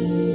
you.